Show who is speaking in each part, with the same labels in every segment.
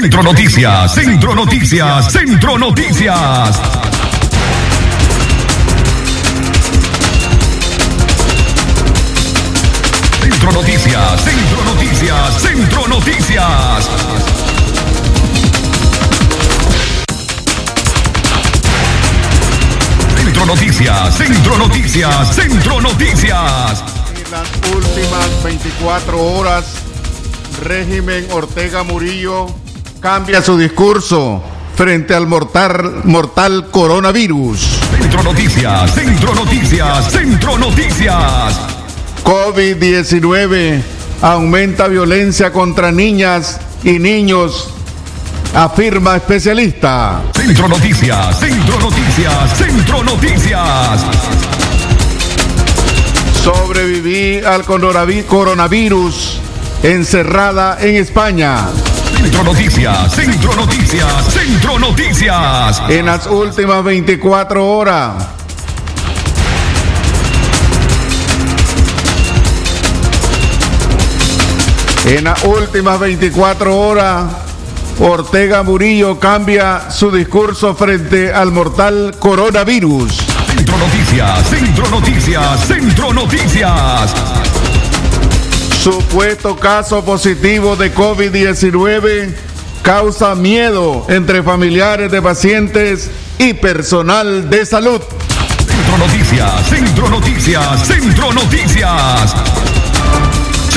Speaker 1: Centro Noticias, Centro Noticias, Centro Noticias. Centro Noticias, Centro Noticias, Centro Noticias. Centro Noticias, Centro Noticias, Centro Noticias.
Speaker 2: En las últimas 24 horas, régimen Ortega Murillo cambia su discurso frente al mortal, mortal coronavirus.
Speaker 1: Centro Noticias, Centro Noticias, Centro Noticias.
Speaker 2: COVID-19 aumenta violencia contra niñas y niños, afirma especialista.
Speaker 1: Centro Noticias, Centro Noticias, Centro Noticias.
Speaker 2: Sobreviví al coronavi- coronavirus encerrada en España.
Speaker 1: Centro Noticias, Centro Noticias, Centro Noticias.
Speaker 2: En las últimas 24 horas, en las últimas 24 horas, Ortega Murillo cambia su discurso frente al mortal coronavirus.
Speaker 1: Centro Noticias, Centro Noticias, Centro Noticias.
Speaker 2: Supuesto caso positivo de COVID-19 causa miedo entre familiares de pacientes y personal de salud.
Speaker 1: Centro Noticias, Centro Noticias, Centro Noticias.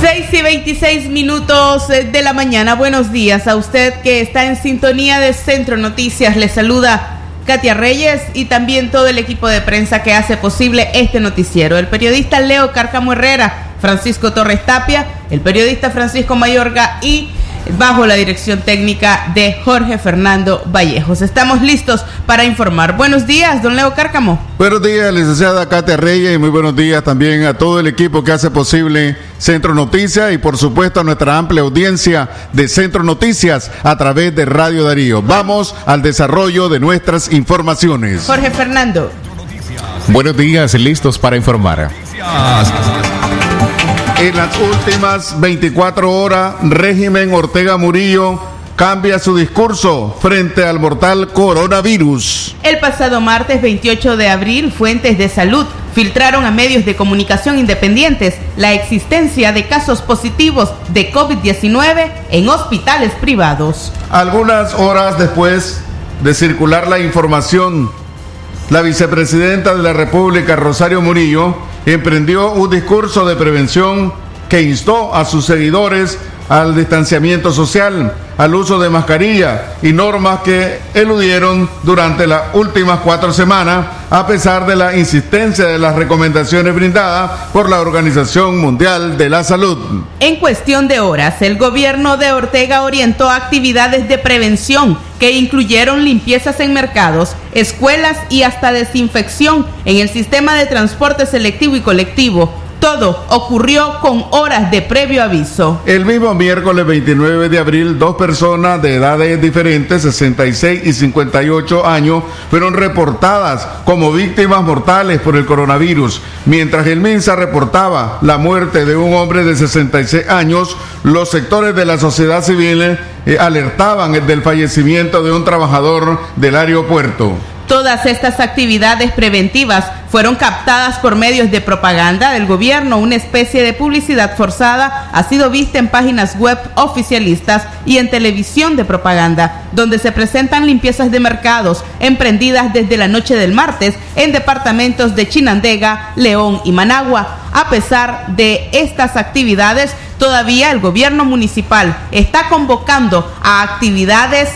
Speaker 3: 6 y 26 minutos eh, de la mañana. Buenos días a usted que está en sintonía de Centro Noticias. Le saluda Katia Reyes y también todo el equipo de prensa que hace posible este noticiero. El periodista Leo Cárcamo Herrera, Francisco Torres Tapia, el periodista Francisco Mayorga y bajo la dirección técnica de Jorge Fernando Vallejos. Estamos listos para informar. Buenos días, don Leo Cárcamo.
Speaker 2: Buenos días, licenciada Katia Reyes, y muy buenos días también a todo el equipo que hace posible Centro Noticias y por supuesto a nuestra amplia audiencia de Centro Noticias a través de Radio Darío. Vamos al desarrollo de nuestras informaciones.
Speaker 3: Jorge Fernando.
Speaker 4: Buenos días, listos para informar.
Speaker 2: En las últimas 24 horas, régimen Ortega Murillo cambia su discurso frente al mortal coronavirus.
Speaker 3: El pasado martes 28 de abril, fuentes de salud filtraron a medios de comunicación independientes la existencia de casos positivos de COVID-19 en hospitales privados.
Speaker 2: Algunas horas después de circular la información, la vicepresidenta de la República, Rosario Murillo, emprendió un discurso de prevención que instó a sus seguidores al distanciamiento social, al uso de mascarilla y normas que eludieron durante las últimas cuatro semanas, a pesar de la insistencia de las recomendaciones brindadas por la Organización Mundial de la Salud.
Speaker 3: En cuestión de horas, el gobierno de Ortega orientó actividades de prevención que incluyeron limpiezas en mercados, escuelas y hasta desinfección en el sistema de transporte selectivo y colectivo. Todo ocurrió con horas de previo aviso.
Speaker 2: El mismo miércoles 29 de abril, dos personas de edades diferentes, 66 y 58 años, fueron reportadas como víctimas mortales por el coronavirus. Mientras el MINSA reportaba la muerte de un hombre de 66 años, los sectores de la sociedad civil eh, alertaban del fallecimiento de un trabajador del aeropuerto.
Speaker 3: Todas estas actividades preventivas fueron captadas por medios de propaganda del gobierno. Una especie de publicidad forzada ha sido vista en páginas web oficialistas y en televisión de propaganda, donde se presentan limpiezas de mercados emprendidas desde la noche del martes en departamentos de Chinandega, León y Managua. A pesar de estas actividades, todavía el gobierno municipal está convocando a actividades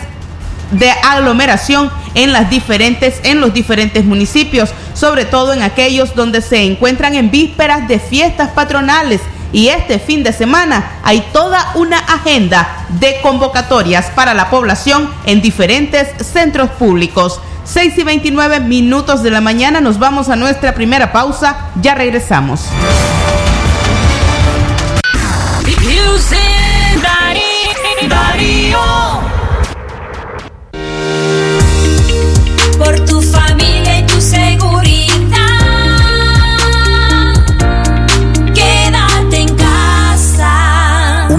Speaker 3: de aglomeración en las diferentes en los diferentes municipios, sobre todo en aquellos donde se encuentran en vísperas de fiestas patronales y este fin de semana hay toda una agenda de convocatorias para la población en diferentes centros públicos. 6 y 29 minutos de la mañana nos vamos a nuestra primera pausa, ya regresamos.
Speaker 5: Por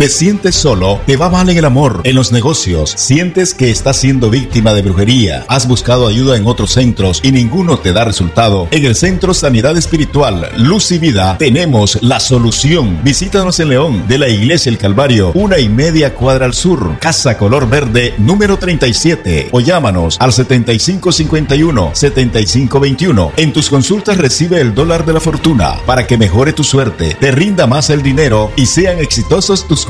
Speaker 6: ¿Te sientes solo? ¿Te va mal en el amor, en los negocios? ¿Sientes que estás siendo víctima de brujería? ¿Has buscado ayuda en otros centros y ninguno te da resultado? En el Centro Sanidad Espiritual Luz y Vida tenemos la solución. Visítanos en León, de la Iglesia El Calvario, una y media cuadra al sur, Casa Color Verde, número 37. O llámanos al 7551-7521. En tus consultas recibe el dólar de la fortuna para que mejore tu suerte, te rinda más el dinero y sean exitosos tus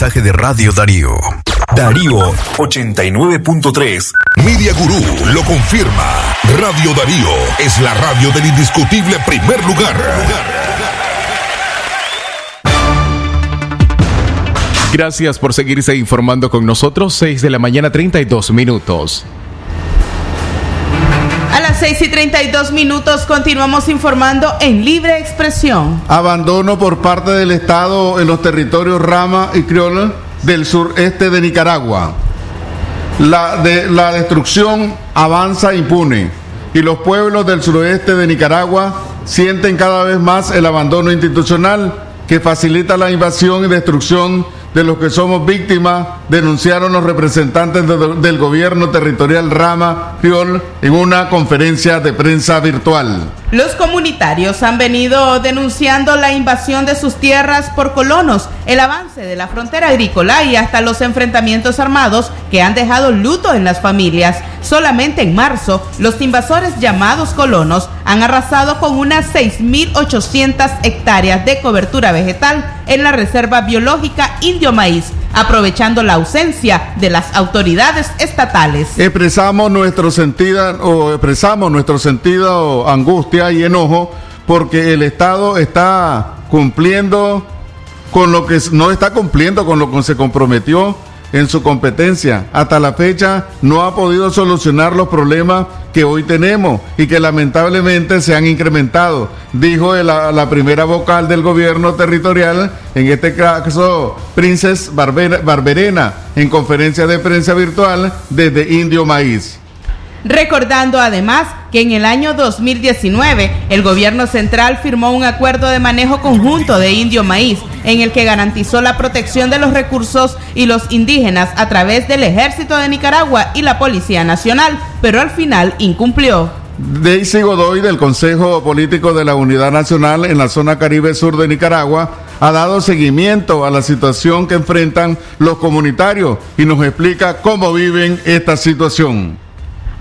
Speaker 1: Mensaje de Radio Darío. Darío 89.3. Media Gurú lo confirma. Radio Darío es la radio del indiscutible primer lugar.
Speaker 4: Gracias por seguirse informando con nosotros. 6 de la mañana, 32 minutos.
Speaker 3: A las 6 y 32 minutos continuamos informando en libre expresión.
Speaker 2: Abandono por parte del Estado en los territorios Rama y Criolla del sureste de Nicaragua. La, de, la destrucción avanza impune y los pueblos del suroeste de Nicaragua sienten cada vez más el abandono institucional que facilita la invasión y destrucción de los que somos víctimas, denunciaron los representantes de- del gobierno territorial Rama Fiol en una conferencia de prensa virtual.
Speaker 3: Los comunitarios han venido denunciando la invasión de sus tierras por colonos, el avance de la frontera agrícola y hasta los enfrentamientos armados que han dejado luto en las familias. Solamente en marzo, los invasores llamados colonos han arrasado con unas 6.800 hectáreas de cobertura vegetal en la Reserva Biológica Maíz, aprovechando la ausencia de las autoridades estatales.
Speaker 2: Expresamos nuestro sentido o expresamos nuestro sentido angustia y enojo porque el Estado está cumpliendo con lo que no está cumpliendo con lo que se comprometió en su competencia. Hasta la fecha no ha podido solucionar los problemas que hoy tenemos y que lamentablemente se han incrementado, dijo la, primera vocal del gobierno territorial, en este caso Princes Barber- Barberena, en conferencia de prensa virtual desde Indio Maíz.
Speaker 3: Recordando además que en el año 2019 el gobierno central firmó un acuerdo de manejo conjunto de indio maíz en el que garantizó la protección de los recursos y los indígenas a través del ejército de Nicaragua y la Policía Nacional, pero al final incumplió.
Speaker 2: Daisy Godoy del Consejo Político de la Unidad Nacional en la zona Caribe Sur de Nicaragua ha dado seguimiento a la situación que enfrentan los comunitarios y nos explica cómo viven esta situación.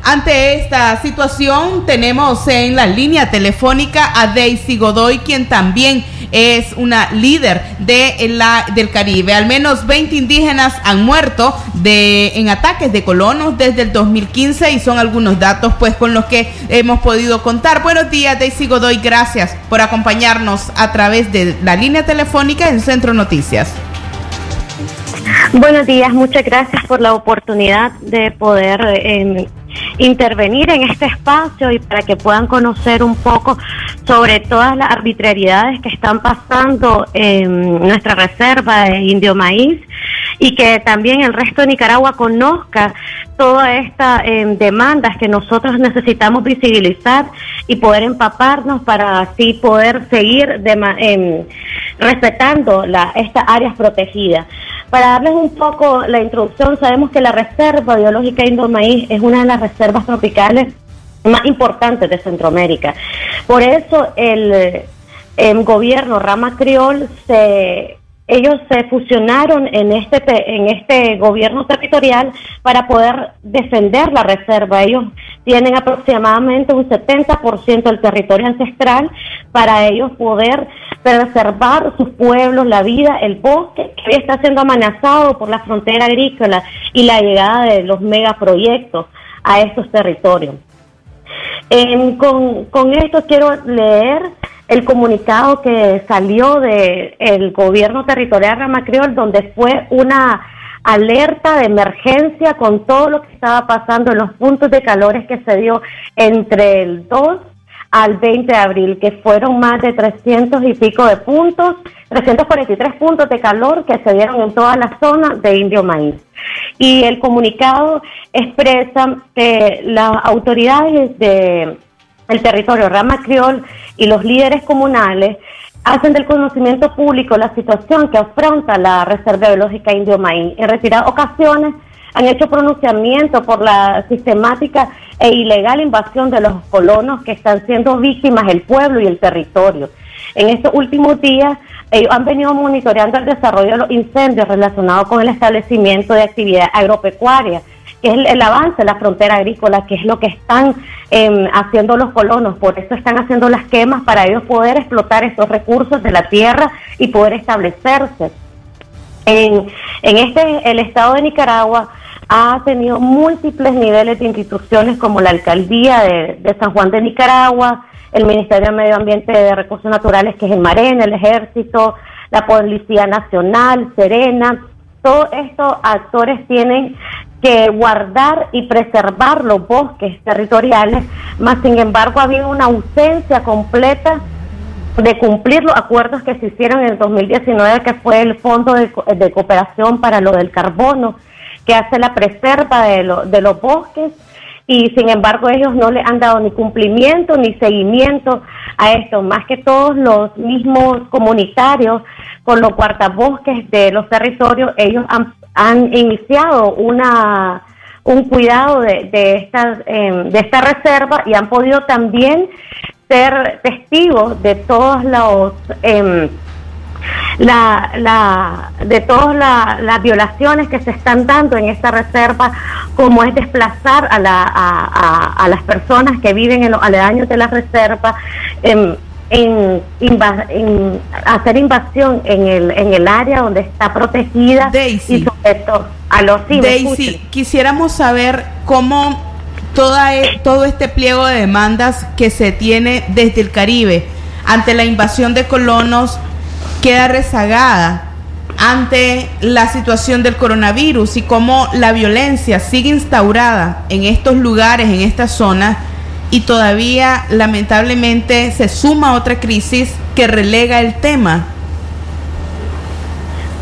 Speaker 3: Ante esta situación tenemos en la línea telefónica a Daisy Godoy, quien también es una líder de la, del Caribe. Al menos 20 indígenas han muerto de, en ataques de colonos desde el 2015 y son algunos datos pues con los que hemos podido contar. Buenos días Daisy Godoy, gracias por acompañarnos a través de la línea telefónica en Centro Noticias.
Speaker 7: Buenos días, muchas gracias por la oportunidad de poder eh, intervenir en este espacio y para que puedan conocer un poco sobre todas las arbitrariedades que están pasando en nuestra reserva de Indio Maíz y que también el resto de Nicaragua conozca todas estas eh, demandas que nosotros necesitamos visibilizar y poder empaparnos para así poder seguir dema- em, respetando la, estas áreas protegidas. Para darles un poco la introducción, sabemos que la Reserva Biológica Indo-Maíz es una de las reservas tropicales más importantes de Centroamérica. Por eso el, em, gobierno Rama Criol se ellos se fusionaron en este te- en este gobierno territorial para poder defender la reserva. Ellos tienen aproximadamente un 70% del territorio ancestral para ellos poder preservar sus pueblos, la vida, el bosque que está siendo amenazado por la frontera agrícola y la llegada de los megaproyectos a estos territorios. Em, con, con esto quiero leer el comunicado que salió del el gobierno territorial Ramacriol, donde fue una alerta de emergencia con todo lo que estaba pasando en los puntos de calores que se dio entre el 2 al 20 de abril, que fueron más de 300 y pico de puntos, 343 puntos de calor que se dieron en toda la zona de Indio Maíz. Y el comunicado expresa que las autoridades de el territorio Rama Criol y los líderes comunales hacen del conocimiento público la situación que afronta la Reserva Biológica Indio Maíz. En retiradas ocasiones han hecho pronunciamiento por la sistemática e ilegal invasión de los colonos que están siendo víctimas el pueblo y el territorio. En estos últimos días, ellos han venido monitoreando el desarrollo de los incendios relacionados con el establecimiento de actividad agropecuaria, que es el, avance de la frontera agrícola, que es lo que están em, haciendo los colonos. Por eso están haciendo las quemas para ellos poder explotar estos recursos de la tierra y poder establecerse. En, en este, el Estado de Nicaragua ha tenido múltiples niveles de instituciones como la Alcaldía de, de San Juan de Nicaragua, el Ministerio de Medio Ambiente de Recursos Naturales, que es el MAREN, el Ejército, la Policía Nacional, Serena. Todos estos actores tienen que guardar y preservar los bosques territoriales, más sin embargo ha habido una ausencia completa de cumplir los acuerdos que se hicieron en el 2019, que fue el Fondo de, de Cooperación para lo del Carbono, que hace la preserva de, lo- de los bosques. Y sin embargo ellos no le han dado ni cumplimiento ni seguimiento a esto, más que todos los mismos comunitarios con los guardabosques de los territorios, ellos han, han iniciado una un cuidado de, de, esta, eh, de esta reserva y han podido también ser testigos de todos los em, la, la, de todas la- las violaciones que se están dando en esta reserva, como es desplazar a, la, a- a las personas que viven en los aledaños de la reserva, em, en, hacer invasión en el, en el área donde está protegida y todo a los sí,
Speaker 3: Daisy, quisiéramos saber cómo toda e- todo este pliego de demandas que se tiene desde el Caribe ante la invasión de colonos queda rezagada ante la situación del coronavirus y cómo la violencia sigue instaurada en estos lugares, en estas zonas, y todavía lamentablemente se suma otra crisis que relega el tema.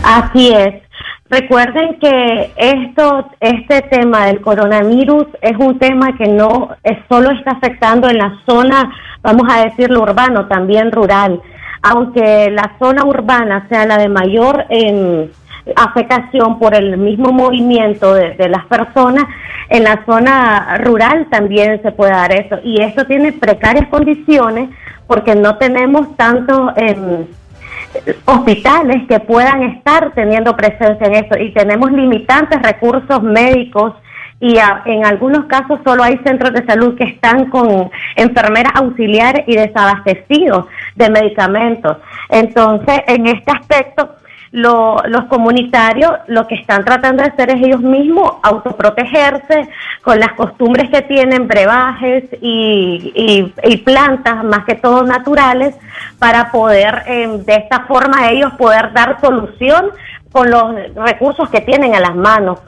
Speaker 7: Así es. Recuerden que esto, este tema del coronavirus es un tema que no es, solo está afectando en la zona, vamos a decirlo urbano, también rural. Aunque la zona urbana sea la de mayor em, afectación por el mismo movimiento de, las personas, en la zona rural también se puede dar eso. Y esto tiene precarias condiciones porque no tenemos tantos em, hospitales que puedan estar teniendo presencia en esto y tenemos limitantes recursos médicos y en algunos casos solo hay centros de salud que están con enfermeras auxiliares y desabastecidos de medicamentos. Entonces, en este aspecto, lo- los comunitarios lo que están tratando de hacer es ellos mismos autoprotegerse con las costumbres que tienen, brebajes y, y- plantas, más que todo naturales, para poder eh, de esta forma ellos poder dar solución con los recursos que tienen a las manos.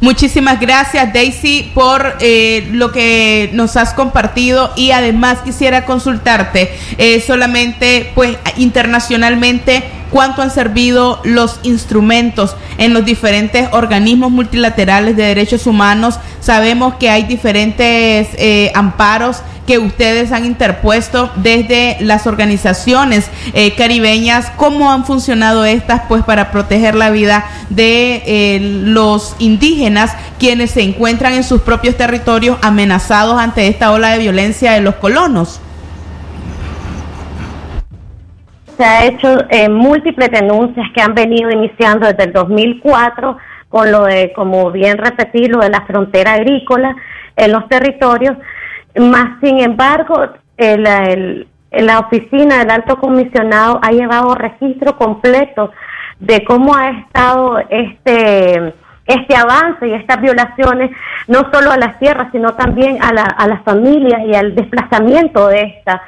Speaker 3: Muchísimas gracias Daisy por eh, lo que nos has compartido y además quisiera consultarte eh, solamente pues internacionalmente cuánto han servido los instrumentos en los diferentes organismos multilaterales de derechos humanos. Sabemos que hay diferentes eh, amparos que ustedes han interpuesto desde las organizaciones eh, caribeñas, cómo han funcionado estas pues para proteger la vida de eh, los indígenas quienes se encuentran en sus propios territorios amenazados ante esta ola de violencia de los colonos.
Speaker 7: Se ha hecho eh, múltiples denuncias que han venido iniciando desde el 2004 con lo de, como bien repetí, lo de la frontera agrícola en los territorios. Más sin embargo, el, la oficina del alto comisionado ha llevado registro completo de cómo ha estado este este avance y estas violaciones no solo a las tierras sino también a, la, a las familias y al desplazamiento de estas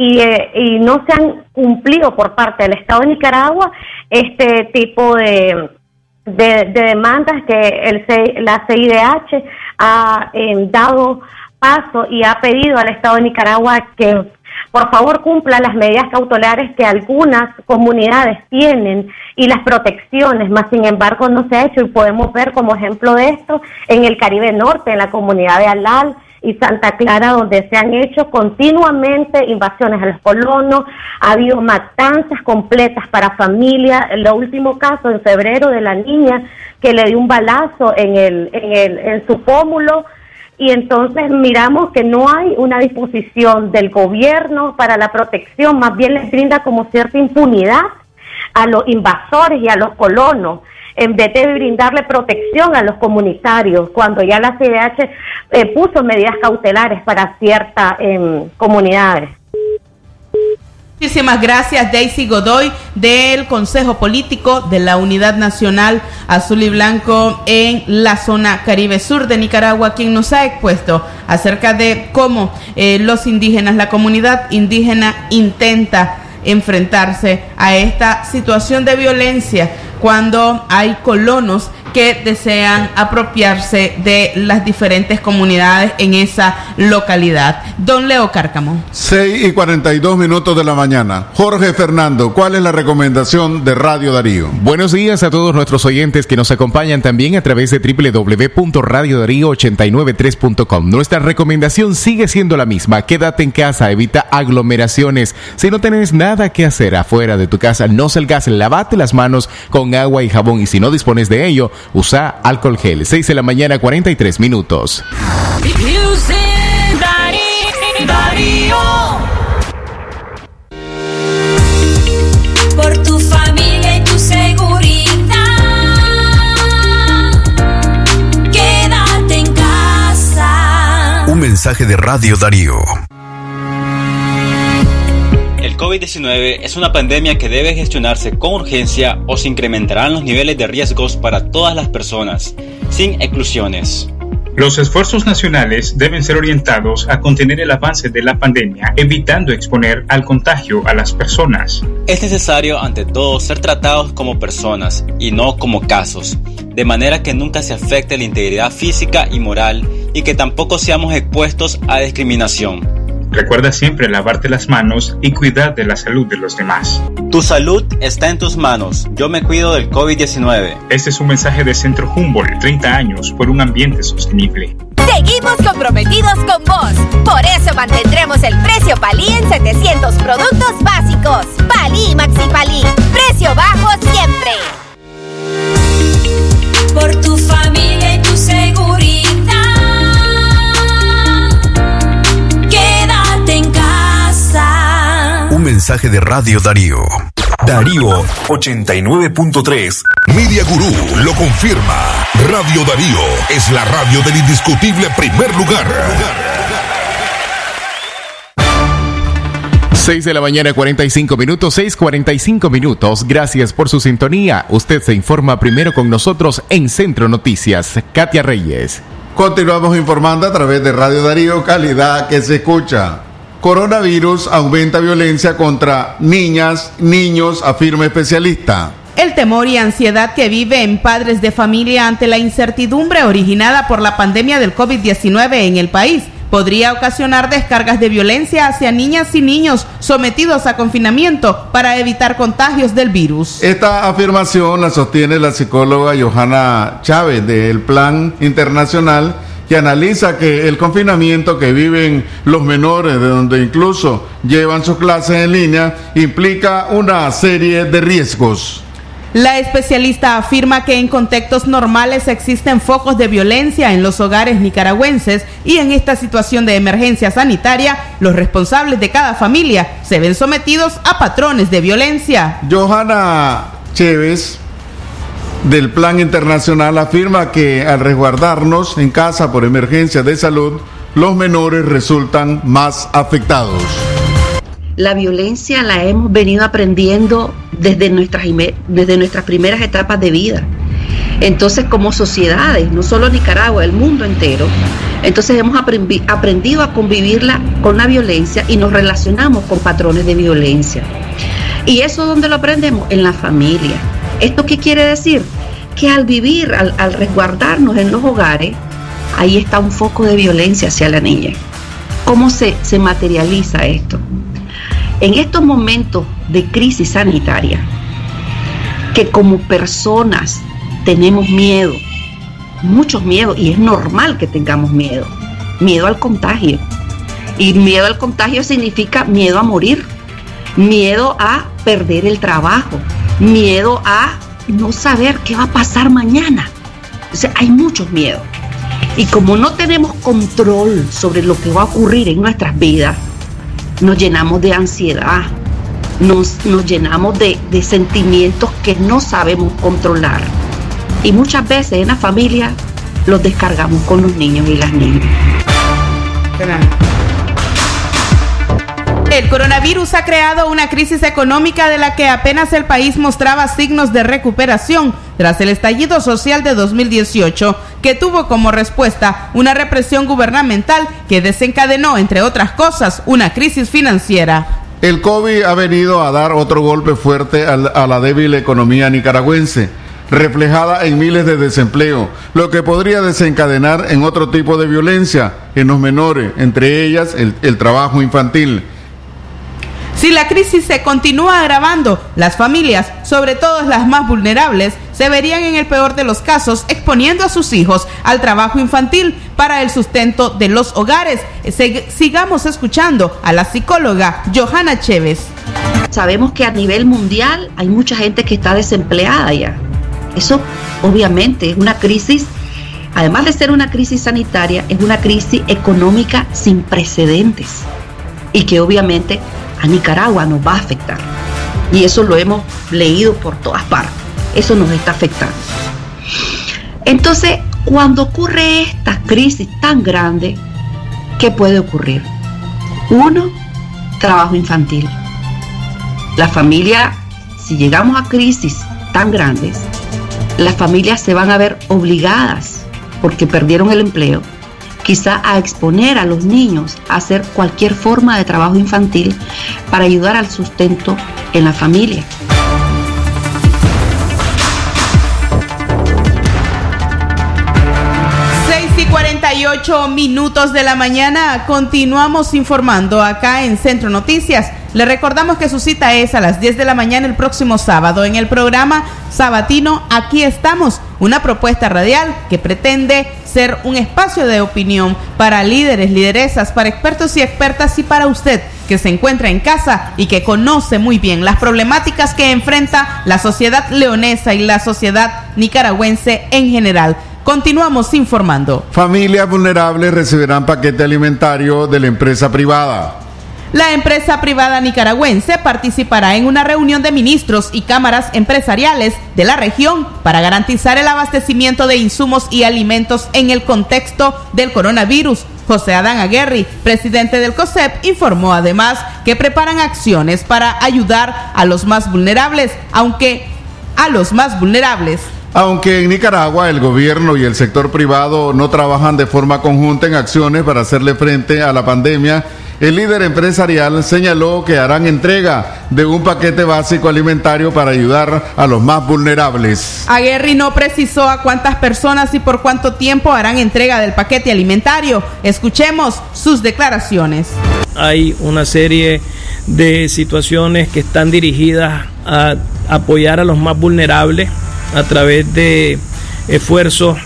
Speaker 7: y, eh, y no se han cumplido por parte del Estado de Nicaragua este tipo de, de, demandas que el, la CIDH ha eh, dado paso y ha pedido al Estado de Nicaragua que por favor cumpla las medidas cautelares que algunas comunidades tienen y las protecciones, más sin embargo no se ha hecho y podemos ver como ejemplo de esto en el Caribe Norte, en la comunidad de Alal y Santa Clara, donde se han hecho continuamente invasiones a los colonos, ha habido matanzas completas para familias, el último caso en febrero de la niña que le dio un balazo en, el, en, el, en su pómulo, y entonces miramos que no hay una disposición del gobierno para la protección, más bien les brinda como cierta impunidad a los invasores y a los colonos en vez de brindarle protección a los comunitarios, cuando ya la CDH eh, puso medidas cautelares para ciertas em, comunidades.
Speaker 3: Muchísimas gracias Daisy Godoy del Consejo Político de la Unidad Nacional Azul y Blanco en la zona Caribe Sur de Nicaragua, quien nos ha expuesto acerca de cómo eh, los indígenas, la comunidad indígena intenta enfrentarse a esta situación de violencia cuando hay colonos que desean apropiarse de las diferentes comunidades en esa localidad. Don Leo Cárcamo.
Speaker 2: 6 y 42 minutos de la mañana. Jorge Fernando, ¿cuál es la recomendación de Radio Darío?
Speaker 4: Buenos días a todos nuestros oyentes que nos acompañan también a través de www.radiodarío893.com. Nuestra recomendación sigue siendo la misma. Quédate en casa, evita aglomeraciones. Si no tenés nada que hacer afuera de tu casa, no salgas, lavate las manos con agua y jabón y si no dispones de ello, usa alcohol gel. 6 de la mañana, 43 minutos.
Speaker 5: Por tu familia y tu seguridad. Quédate en casa.
Speaker 1: Un mensaje de Radio Darío.
Speaker 8: El COVID-19 es una pandemia que debe gestionarse con urgencia o se incrementarán los niveles de riesgos para todas las personas, sin exclusiones.
Speaker 9: Los esfuerzos nacionales deben ser orientados a contener el avance de la pandemia, evitando exponer al contagio a las personas.
Speaker 8: Es necesario ante todo ser tratados como personas y no como casos, de manera que nunca se afecte la integridad física y moral y que tampoco seamos expuestos a discriminación.
Speaker 9: Recuerda siempre lavarte las manos y cuidar de la salud de los demás.
Speaker 8: Tu salud está en tus manos. Yo me cuido del COVID-19.
Speaker 9: Este es un mensaje de Centro Humboldt, 30 años por un ambiente sostenible.
Speaker 10: Seguimos comprometidos con vos. Por eso mantendremos el precio Palí en 700 productos básicos. Palí y Maxi Palí. Precio bajo siempre.
Speaker 5: Por tu familia
Speaker 1: mensaje de Radio Darío. Darío 89.3. Media Gurú lo confirma. Radio Darío es la radio del indiscutible primer lugar.
Speaker 4: 6 de la mañana, 45 minutos, 6:45 minutos. Gracias por su sintonía. Usted se informa primero con nosotros en Centro Noticias. Katia Reyes.
Speaker 2: Continuamos informando a través de Radio Darío, calidad que se escucha. Coronavirus aumenta violencia contra niñas, niños, afirma especialista.
Speaker 3: El temor y ansiedad que vive en padres de familia ante la incertidumbre originada por la pandemia del COVID-19 en el país podría ocasionar descargas de violencia hacia niñas y niños sometidos a confinamiento para evitar contagios del virus.
Speaker 2: Esta afirmación la sostiene la psicóloga Johanna Chávez del Plan Internacional que analiza que el confinamiento que viven los menores, de donde incluso llevan sus clases en línea, implica una serie de riesgos.
Speaker 3: La especialista afirma que en contextos normales existen focos de violencia en los hogares nicaragüenses y en esta situación de emergencia sanitaria, los responsables de cada familia se ven sometidos a patrones de violencia.
Speaker 2: Johanna Chévez del Plan Internacional afirma que al resguardarnos en casa por emergencia de salud, los menores resultan más afectados.
Speaker 11: La violencia la hemos venido aprendiendo desde nuestras, desde nuestras primeras etapas de vida. Entonces, como sociedades, no solo Nicaragua, el mundo entero, entonces hemos aprendido a convivirla con la violencia y nos relacionamos con patrones de violencia. ¿Y eso dónde lo aprendemos? En la familia. ¿Esto qué quiere decir? Que al vivir, al, resguardarnos en los hogares, ahí está un foco de violencia hacia la niña. ¿Cómo se, se materializa esto? En estos momentos de crisis sanitaria, que como personas tenemos miedo, muchos miedos, y es normal que tengamos miedo, miedo al contagio. Y miedo al contagio significa miedo a morir, miedo a perder el trabajo, miedo a no saber qué va a pasar mañana. O sea, hay muchos miedos. Y como no tenemos control sobre lo que va a ocurrir en nuestras vidas, nos llenamos de ansiedad, nos, nos llenamos de, de sentimientos que no sabemos controlar. Y muchas veces en la familia los descargamos con los niños y las niñas.
Speaker 3: El coronavirus ha creado una crisis económica de la que apenas el país mostraba signos de recuperación tras el estallido social de 2018, que tuvo como respuesta una represión gubernamental que desencadenó, entre otras cosas, una crisis financiera.
Speaker 2: El COVID ha venido a dar otro golpe fuerte a la débil economía nicaragüense reflejada en miles de desempleo, lo que podría desencadenar en otro tipo de violencia en los menores, entre ellas el, el trabajo infantil.
Speaker 3: Si la crisis se continúa agravando, las familias, sobre todo las más vulnerables, se verían en el peor de los casos exponiendo a sus hijos al trabajo infantil para el sustento de los hogares. Sigamos escuchando a la psicóloga Johanna Chévez.
Speaker 11: Sabemos que a nivel mundial hay mucha gente que está desempleada ya. Eso obviamente es una crisis, además de ser una crisis sanitaria, es una crisis económica sin precedentes y que obviamente a Nicaragua nos va a afectar. Y eso lo hemos leído por todas partes. Eso nos está afectando. Entonces, cuando ocurre esta crisis tan grande, ¿qué puede ocurrir? Uno, trabajo infantil. La familia, si llegamos a crisis tan grandes, las familias se van a ver obligadas, porque perdieron el empleo, quizá a exponer a los niños a hacer cualquier forma de trabajo infantil para ayudar al sustento en la familia.
Speaker 3: 6 y 48 minutos de la mañana. Continuamos informando acá en Centro Noticias. Le recordamos que su cita es a las 10 de la mañana el próximo sábado en el programa Sabatino Aquí estamos, una propuesta radial que pretende ser un espacio de opinión para líderes, lideresas, para expertos y expertas y para usted que se encuentra en casa y que conoce muy bien las problemáticas que enfrenta la sociedad leonesa y la sociedad nicaragüense en general. Continuamos informando.
Speaker 2: Familias vulnerables recibirán paquete alimentario de la empresa privada.
Speaker 3: La empresa privada nicaragüense participará en una reunión de ministros y cámaras empresariales de la región para garantizar el abastecimiento de insumos y alimentos en el contexto del coronavirus. José Adán Aguerri, presidente del COSEP, informó además que preparan acciones para ayudar a los más vulnerables, aunque a los más vulnerables.
Speaker 2: Aunque en Nicaragua el gobierno y el sector privado no trabajan de forma conjunta en acciones para hacerle frente a la pandemia, El líder empresarial señaló que harán entrega de un paquete básico alimentario para ayudar a los más vulnerables.
Speaker 3: Aguerri no precisó a cuántas personas y por cuánto tiempo harán entrega del paquete alimentario. Escuchemos sus declaraciones.
Speaker 12: Hay una serie de situaciones que están dirigidas a apoyar a los más vulnerables a través de esfuerzos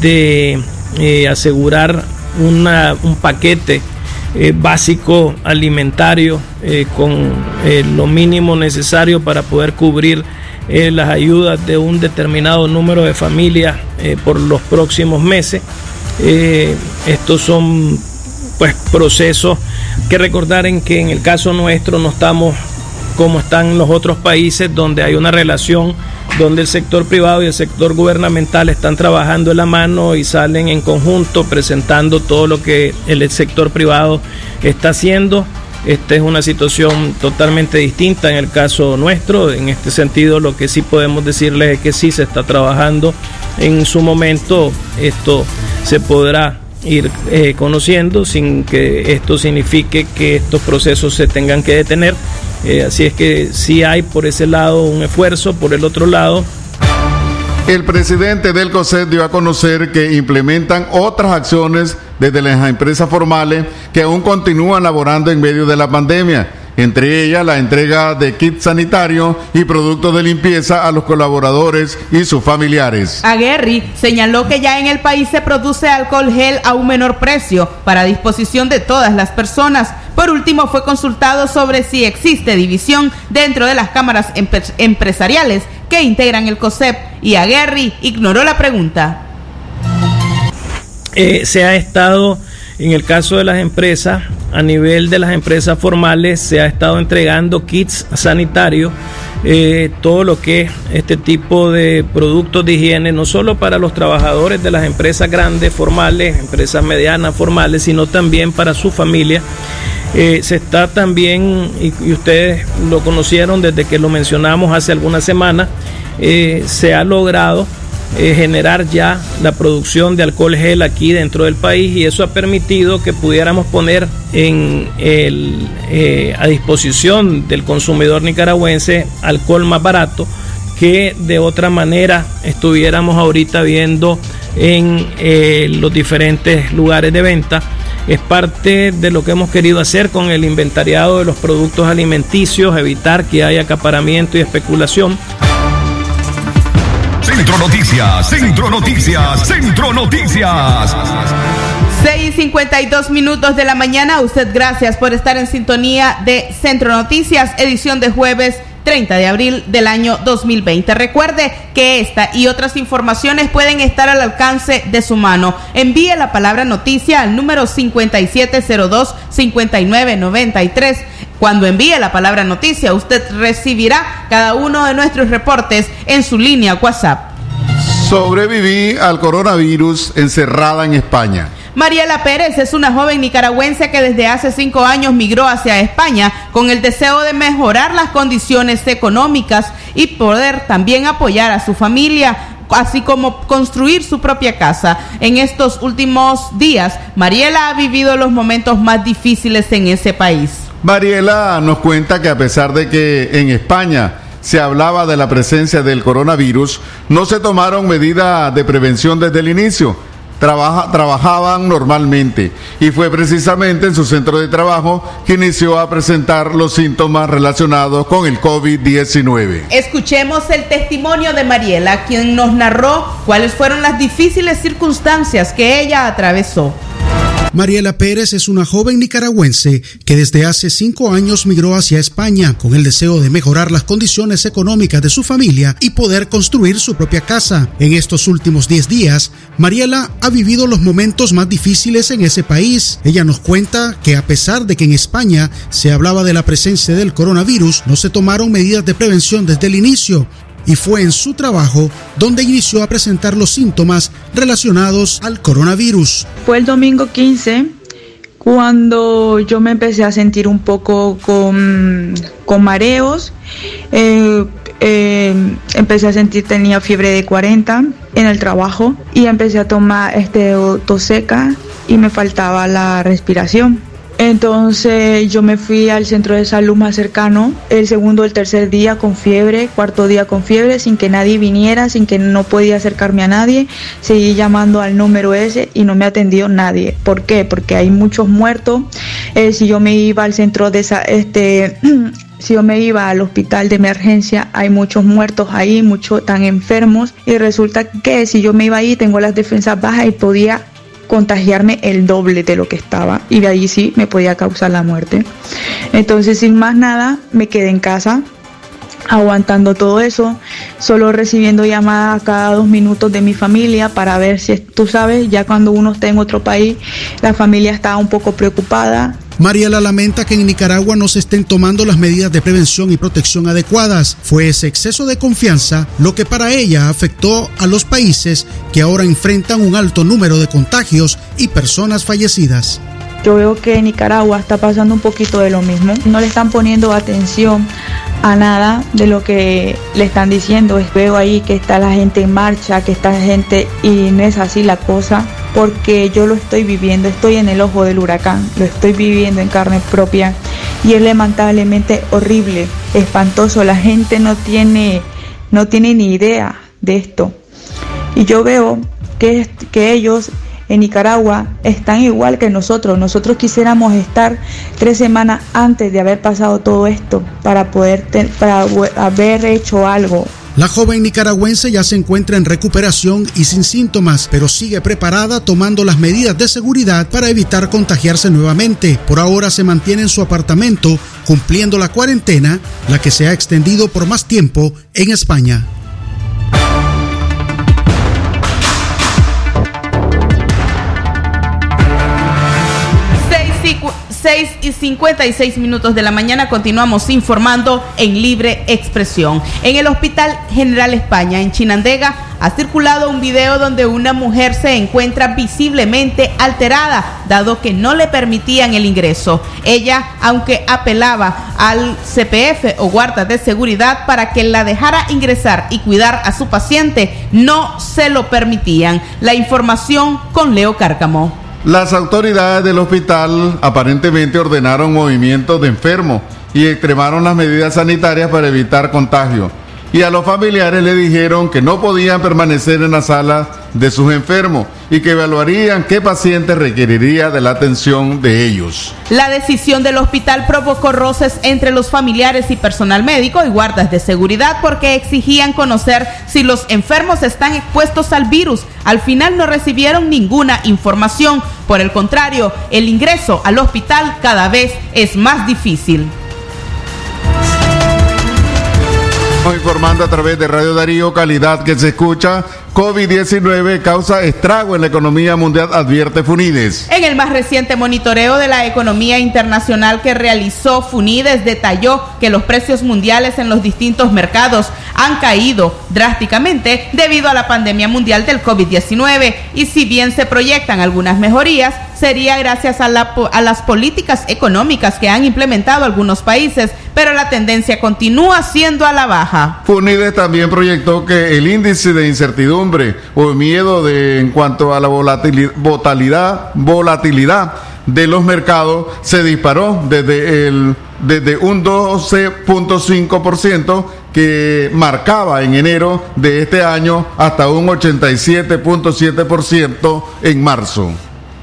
Speaker 12: de eh, asegurar una, un paquete eh, básico alimentario eh, con lo mínimo necesario para poder cubrir las ayudas de un determinado número de familias por los próximos meses. estos son pues procesos que recordar en que en el caso nuestro no estamos como están los otros países donde hay una relación donde el sector privado y el sector gubernamental están trabajando en la mano y salen en conjunto presentando todo lo que el sector privado está haciendo. Esta es una situación totalmente distinta en el caso nuestro. En este sentido, lo que sí podemos decirles es que sí se está trabajando. En su momento esto se podrá ir eh, conociendo sin que esto signifique que estos procesos se tengan que detener. Eh, así es que sí hay por ese lado un esfuerzo, por el otro lado.
Speaker 2: El presidente del COSET dio a conocer que implementan otras acciones desde las empresas formales que aún continúan laborando en medio de la pandemia entre ellas la entrega de kits sanitarios y productos de limpieza a los colaboradores y sus familiares.
Speaker 3: Aguerri señaló que ya en el país se produce alcohol gel a un menor precio para disposición de todas las personas. Por último, fue consultado sobre si existe división dentro de las cámaras empresariales que integran el COSEP y Aguerri ignoró la pregunta.
Speaker 12: Eh, se ha estado en el caso de las empresas, a nivel de las empresas formales, se ha estado entregando kits sanitarios, eh, todo lo que es este tipo de productos de higiene, no solo para los trabajadores de las empresas grandes formales, empresas medianas formales, sino también para su familia. Eh, se está también, y, ustedes lo conocieron desde que lo mencionamos hace algunas semanas, eh, se ha logrado eh, generar ya la producción de alcohol gel aquí dentro del país y eso ha permitido que pudiéramos poner en el, eh, a disposición del consumidor nicaragüense alcohol más barato que de otra manera estuviéramos ahorita viendo en eh, los diferentes lugares de venta. Es parte de lo que hemos querido hacer con el inventariado de los productos alimenticios, evitar que haya acaparamiento y especulación.
Speaker 1: Centro Noticias, Centro Noticias, Centro Noticias.
Speaker 3: 6 y 52 minutos de la mañana. Usted gracias por estar en sintonía de Centro Noticias, edición de jueves 30 de abril del año 2020. Recuerde que esta y otras informaciones pueden estar al alcance de su mano. Envíe la palabra noticia al número 5702-5993. Cuando envíe la palabra noticia, usted recibirá cada uno de nuestros reportes en su línea WhatsApp.
Speaker 2: Sobreviví al coronavirus encerrada en España.
Speaker 3: Mariela Pérez es una joven nicaragüense que desde hace cinco años migró hacia España con el deseo de mejorar las condiciones económicas y poder también apoyar a su familia así como construir su propia casa. En estos últimos días, Mariela ha vivido los momentos más difíciles en ese país.
Speaker 2: Mariela nos cuenta que a pesar de que en España se hablaba de la presencia del coronavirus, no se tomaron medidas de prevención desde el inicio. Trabaja, trabajaban normalmente y fue precisamente en su centro de trabajo que inició a presentar los síntomas relacionados con el COVID-19.
Speaker 3: Escuchemos el testimonio de Mariela, quien nos narró cuáles fueron las difíciles circunstancias que ella atravesó.
Speaker 13: Mariela Pérez es una joven nicaragüense que desde hace cinco años migró hacia España con el deseo de mejorar las condiciones económicas de su familia y poder construir su propia casa. En estos últimos diez días, Mariela ha vivido los momentos más difíciles en ese país. Ella nos cuenta que a pesar de que en España se hablaba de la presencia del coronavirus, no se tomaron medidas de prevención desde el inicio y fue en su trabajo donde inició a presentar los síntomas relacionados al coronavirus.
Speaker 14: Fue el domingo 15 cuando yo me empecé a sentir un poco con, con mareos. Eh, eh, empecé a sentir tenía fiebre de 40 en el trabajo y empecé a tomar este tos seca y me faltaba la respiración. Entonces yo me fui al centro de salud más cercano, el segundo, el tercer día con fiebre, cuarto día con fiebre, sin que nadie viniera, sin que no podía acercarme a nadie. Seguí llamando al número ese y no me atendió nadie. ¿Por qué? Porque hay muchos muertos. Eh, si yo me iba al centro de esa, este, si yo me iba al hospital de emergencia, hay muchos muertos ahí, muchos tan enfermos y resulta que si yo me iba ahí tengo las defensas bajas y podía contagiarme el doble de lo que estaba y de ahí sí me podía causar la muerte. Entonces sin más nada me quedé en casa aguantando todo eso, solo recibiendo llamadas cada dos minutos de mi familia para ver si tú sabes, ya cuando uno está en otro país, la familia está un poco preocupada,
Speaker 13: Mariela lamenta que en Nicaragua no se estén tomando las medidas de prevención y protección adecuadas. Fue ese exceso de confianza lo que para ella afectó a los países que ahora enfrentan un alto número de contagios y personas fallecidas.
Speaker 14: Yo veo que Nicaragua está pasando un poquito de lo mismo. No le están poniendo atención a nada de lo que le están diciendo. Veo ahí que está la gente en marcha, que está gente y no es así la cosa porque yo lo estoy viviendo, estoy en el ojo del huracán, lo estoy viviendo en carne propia y es lamentablemente horrible, espantoso, la gente no tiene, no tiene ni idea de esto. Y yo veo que, que ellos en Nicaragua están igual que nosotros. Nosotros quisiéramos estar tres semanas antes de haber pasado todo esto para poder para haber hecho algo
Speaker 13: la joven nicaragüense ya se encuentra en recuperación y sin síntomas, pero sigue preparada tomando las medidas de seguridad para evitar contagiarse nuevamente. Por ahora se mantiene en su apartamento cumpliendo la cuarentena, la que se ha extendido por más tiempo en España.
Speaker 3: 6 y 56 minutos de la mañana continuamos informando en libre expresión. En el Hospital General España, en Chinandega, ha circulado un video donde una mujer se encuentra visiblemente alterada, dado que no le permitían el ingreso. Ella, aunque apelaba al CPF o guarda de seguridad para que la dejara ingresar y cuidar a su paciente, no se lo permitían. La información con Leo Cárcamo.
Speaker 2: Las autoridades del hospital aparentemente ordenaron movimientos de enfermos y extremaron las medidas sanitarias para evitar contagio. Y a los familiares le dijeron que no podían permanecer en la sala de sus enfermos y que evaluarían qué paciente requeriría de la atención de ellos.
Speaker 3: La decisión del hospital provocó roces entre los familiares y personal médico y guardas de seguridad porque exigían conocer si los enfermos están expuestos al virus. Al final no recibieron ninguna información. Por el contrario, el ingreso al hospital cada vez es más difícil.
Speaker 2: informando a través de Radio Darío, calidad que se escucha. COVID-19 causa estrago en la economía mundial, advierte Funides.
Speaker 3: En el más reciente monitoreo de la economía internacional que realizó Funides, detalló que los precios mundiales en los distintos mercados han caído drásticamente debido a la pandemia mundial del COVID-19 y si bien se proyectan algunas mejorías, sería gracias a, a las políticas económicas que han implementado algunos países, pero la tendencia continúa siendo a la baja.
Speaker 2: Funides también proyectó que el índice de incertidumbre o miedo de, en cuanto a la volatilidad, volatilidad de los mercados se disparó desde, el, desde un 12.5% que marcaba en enero de este año hasta un 87.7% en marzo.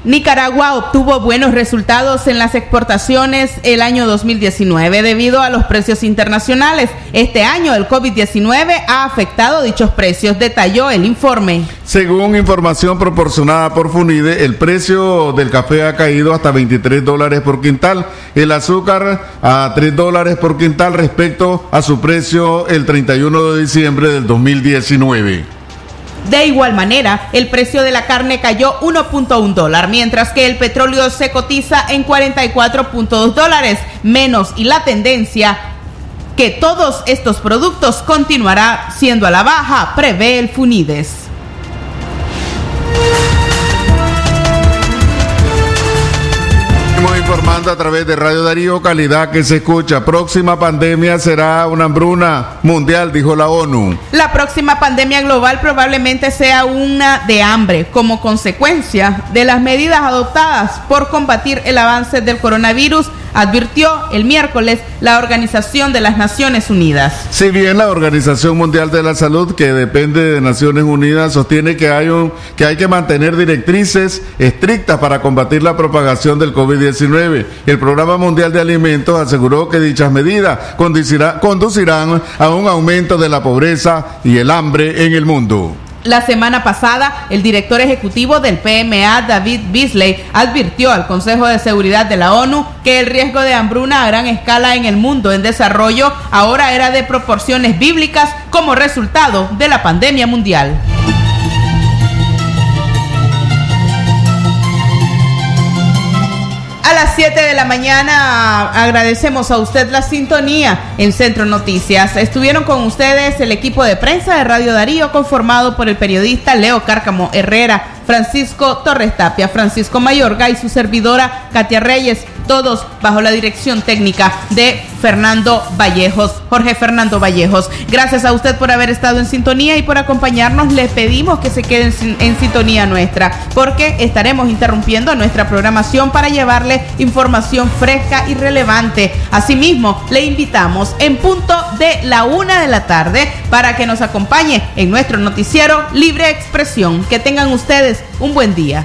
Speaker 3: Nicaragua obtuvo buenos resultados en las exportaciones el año 2019 debido a los precios internacionales. Este año el COVID-19 ha afectado dichos precios, detalló el informe.
Speaker 2: Según información proporcionada por Funide, el precio del café ha caído hasta 23 dólares por quintal, el azúcar a 3 dólares por quintal respecto a su precio el 31 de diciembre del 2019.
Speaker 3: De igual manera, el precio de la carne cayó 1.1 dólar, mientras que el petróleo se cotiza en 44.2 dólares menos y la tendencia que todos estos productos continuará siendo a la baja, prevé el Funides.
Speaker 2: Informando a través de Radio Darío, calidad que se escucha. Próxima pandemia será una hambruna mundial, dijo la ONU.
Speaker 3: La próxima pandemia global probablemente sea una de hambre como consecuencia de las medidas adoptadas por combatir el avance del coronavirus advirtió el miércoles la Organización de las Naciones Unidas.
Speaker 2: Si bien la Organización Mundial de la Salud, que depende de Naciones Unidas, sostiene que hay, un, que, hay que mantener directrices estrictas para combatir la propagación del COVID-19, el Programa Mundial de Alimentos aseguró que dichas medidas conducirán a un aumento de la pobreza y el hambre en el mundo.
Speaker 3: La semana pasada, el director ejecutivo del PMA, David Beasley, advirtió al Consejo de Seguridad de la ONU que el riesgo de hambruna a gran escala en el mundo en desarrollo ahora era de proporciones bíblicas como resultado de la pandemia mundial. A las 7 de la mañana agradecemos a usted la sintonía en Centro Noticias. Estuvieron con ustedes el equipo de prensa de Radio Darío conformado por el periodista Leo Cárcamo Herrera, Francisco Torres Tapia, Francisco Mayorga y su servidora Katia Reyes, todos bajo la dirección técnica de Fernando Vallejos, Jorge Fernando Vallejos. Gracias a usted por haber estado en sintonía y por acompañarnos. Le pedimos que se queden en sintonía nuestra, porque estaremos interrumpiendo nuestra programación para llevarle información fresca y relevante. Asimismo, le invitamos en punto de la una de la tarde para que nos acompañe en nuestro noticiero Libre Expresión. Que tengan ustedes un buen día.